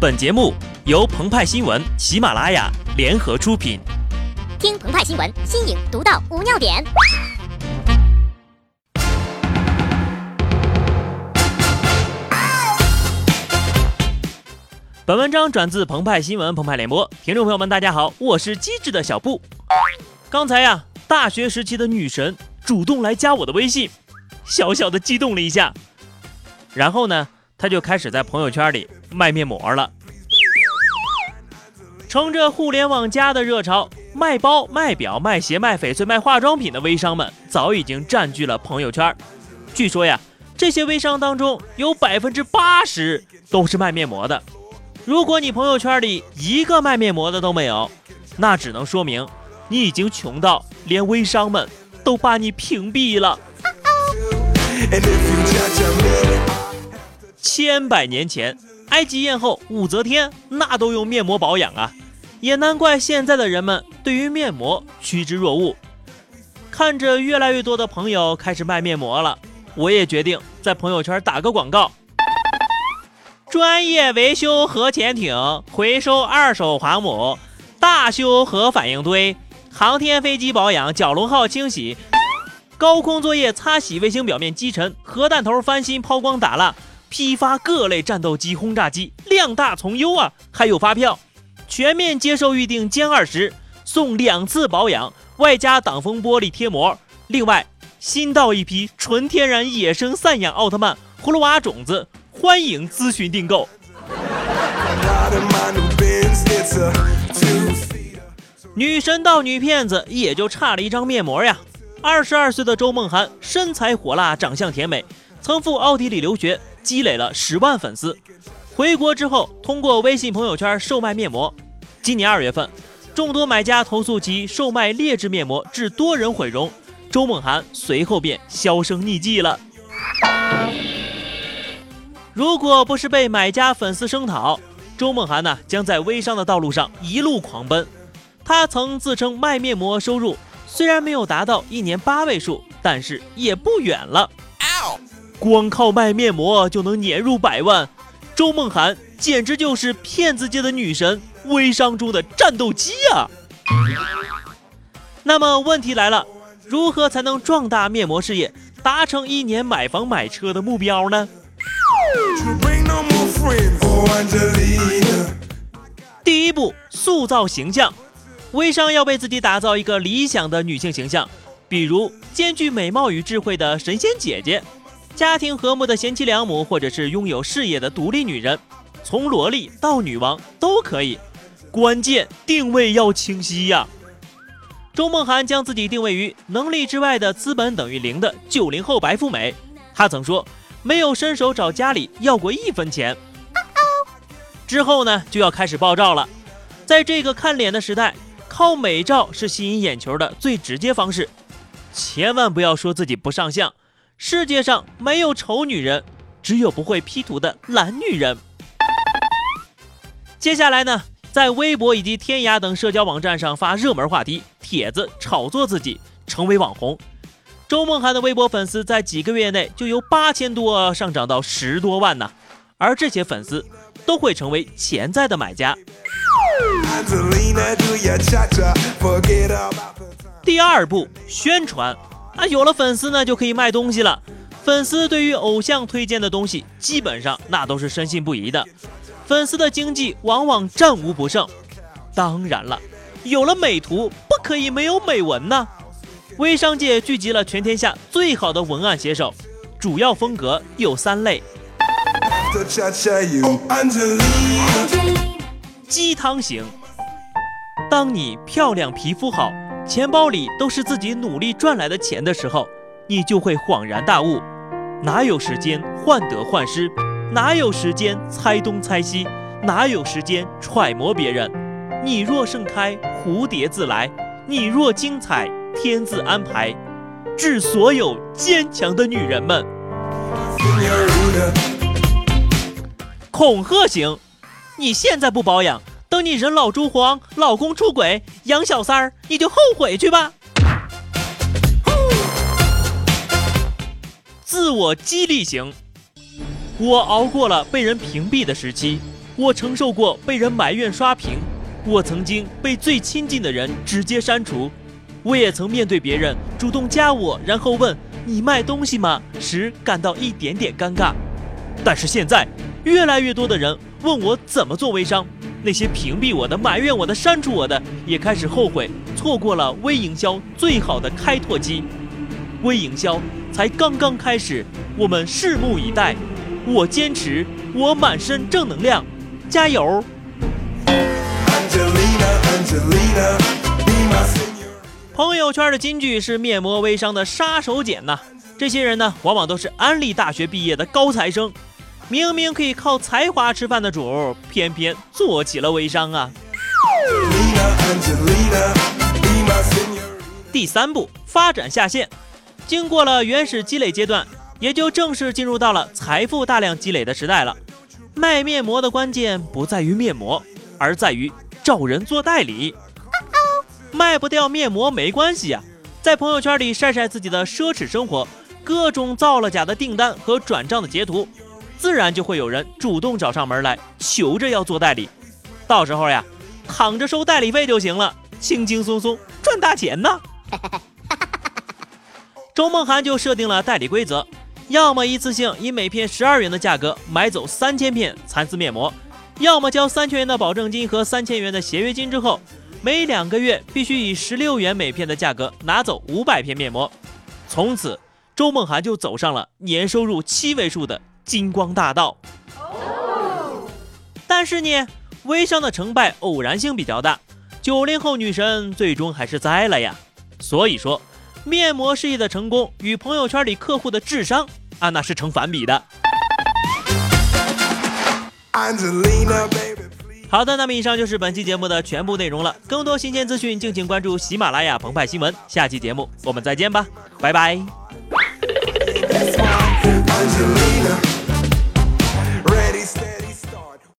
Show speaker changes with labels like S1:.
S1: 本节目由澎湃新闻、喜马拉雅联合出品。
S2: 听澎湃新闻，新颖独到，无尿点。
S1: 本文章转自澎湃新闻《澎湃联播，听众朋友们，大家好，我是机智的小布。刚才呀，大学时期的女神主动来加我的微信，小小的激动了一下，然后呢？他就开始在朋友圈里卖面膜了。乘着互联网加的热潮，卖包、卖表、卖鞋、卖翡翠、卖化妆品的微商们早已经占据了朋友圈。据说呀，这些微商当中有百分之八十都是卖面膜的。如果你朋友圈里一个卖面膜的都没有，那只能说明你已经穷到连微商们都把你屏蔽了。千百年前，埃及艳后武则天那都用面膜保养啊，也难怪现在的人们对于面膜趋之若鹜。看着越来越多的朋友开始卖面膜了，我也决定在朋友圈打个广告：专业维修核潜艇，回收二手航母，大修核反应堆，航天飞机保养，蛟龙号清洗，高空作业擦洗卫星表面积尘，核弹头翻新抛光打蜡。批发各类战斗机、轰炸机，量大从优啊！还有发票，全面接受预定，歼二十送两次保养，外加挡风玻璃贴膜。另外，新到一批纯天然野生散养奥特曼葫芦娃种子，欢迎咨询订购。女神到女骗子，也就差了一张面膜呀！二十二岁的周梦涵，身材火辣，长相甜美，曾赴奥地利留学。积累了十万粉丝，回国之后通过微信朋友圈售卖面膜。今年二月份，众多买家投诉其售卖劣质面膜致多人毁容，周梦涵随后便销声匿迹了。如果不是被买家粉丝声讨，周梦涵呢将在微商的道路上一路狂奔。他曾自称卖面膜收入虽然没有达到一年八位数，但是也不远了。光靠卖面膜就能年入百万，周梦涵简直就是骗子界的女神，微商中的战斗机啊！那么问题来了，如何才能壮大面膜事业，达成一年买房买车的目标呢？第一步，塑造形象，微商要为自己打造一个理想的女性形象，比如兼具美貌与智慧的神仙姐姐。家庭和睦的贤妻良母，或者是拥有事业的独立女人，从萝莉到女王都可以，关键定位要清晰呀。周梦涵将自己定位于能力之外的资本等于零的九零后白富美。她曾说没有伸手找家里要过一分钱。之后呢，就要开始爆照了。在这个看脸的时代，靠美照是吸引眼球的最直接方式，千万不要说自己不上相。世界上没有丑女人，只有不会 P 图的懒女人。接下来呢，在微博以及天涯等社交网站上发热门话题帖子，炒作自己，成为网红。周梦涵的微博粉丝在几个月内就由八千多上涨到十多万呢，而这些粉丝都会成为潜在的买家。第二步，宣传。啊，有了粉丝呢，就可以卖东西了。粉丝对于偶像推荐的东西，基本上那都是深信不疑的。粉丝的经济往往战无不胜。当然了，有了美图，不可以没有美文呢。微商界聚集了全天下最好的文案写手，主要风格有三类：鸡汤型。当你漂亮，皮肤好。钱包里都是自己努力赚来的钱的时候，你就会恍然大悟，哪有时间患得患失，哪有时间猜东猜西，哪有时间揣摩别人？你若盛开，蝴蝶自来；你若精彩，天自安排。致所有坚强的女人们。恐吓型，你现在不保养。等你人老珠黄，老公出轨，养小三儿，你就后悔去吧。自我激励型，我熬过了被人屏蔽的时期，我承受过被人埋怨刷屏，我曾经被最亲近的人直接删除，我也曾面对别人主动加我，然后问你卖东西吗时感到一点点尴尬。但是现在，越来越多的人问我怎么做微商。那些屏蔽我的、埋怨我的、删除我的，也开始后悔错过了微营销最好的开拓机。微营销才刚刚开始，我们拭目以待。我坚持，我满身正能量，加油！朋友圈的金句是面膜微商的杀手锏呐。这些人呢，往往都是安利大学毕业的高材生。明明可以靠才华吃饭的主，偏偏做起了微商啊！第三步，发展下线。经过了原始积累阶段，也就正式进入到了财富大量积累的时代了。卖面膜的关键不在于面膜，而在于找人做代理。卖不掉面膜没关系啊，在朋友圈里晒晒自己的奢侈生活，各种造了假的订单和转账的截图。自然就会有人主动找上门来求着要做代理，到时候呀，躺着收代理费就行了，轻轻松松赚大钱呢。周梦涵就设定了代理规则：要么一次性以每片十二元的价格买走三千片蚕丝面膜，要么交三千元的保证金和三千元的协约金之后，每两个月必须以十六元每片的价格拿走五百片面膜。从此，周梦涵就走上了年收入七位数的。金光大道。但是呢微商的成败偶然性比较大。九零后女神最终还是栽了呀。所以说面膜事业的成功与朋友圈里客户的智商啊那是成反比的。好的那么以上就是本期节目的全部内容了。更多新鲜资讯敬请关注喜马拉雅澎湃新闻。下期节目我们再见吧拜拜。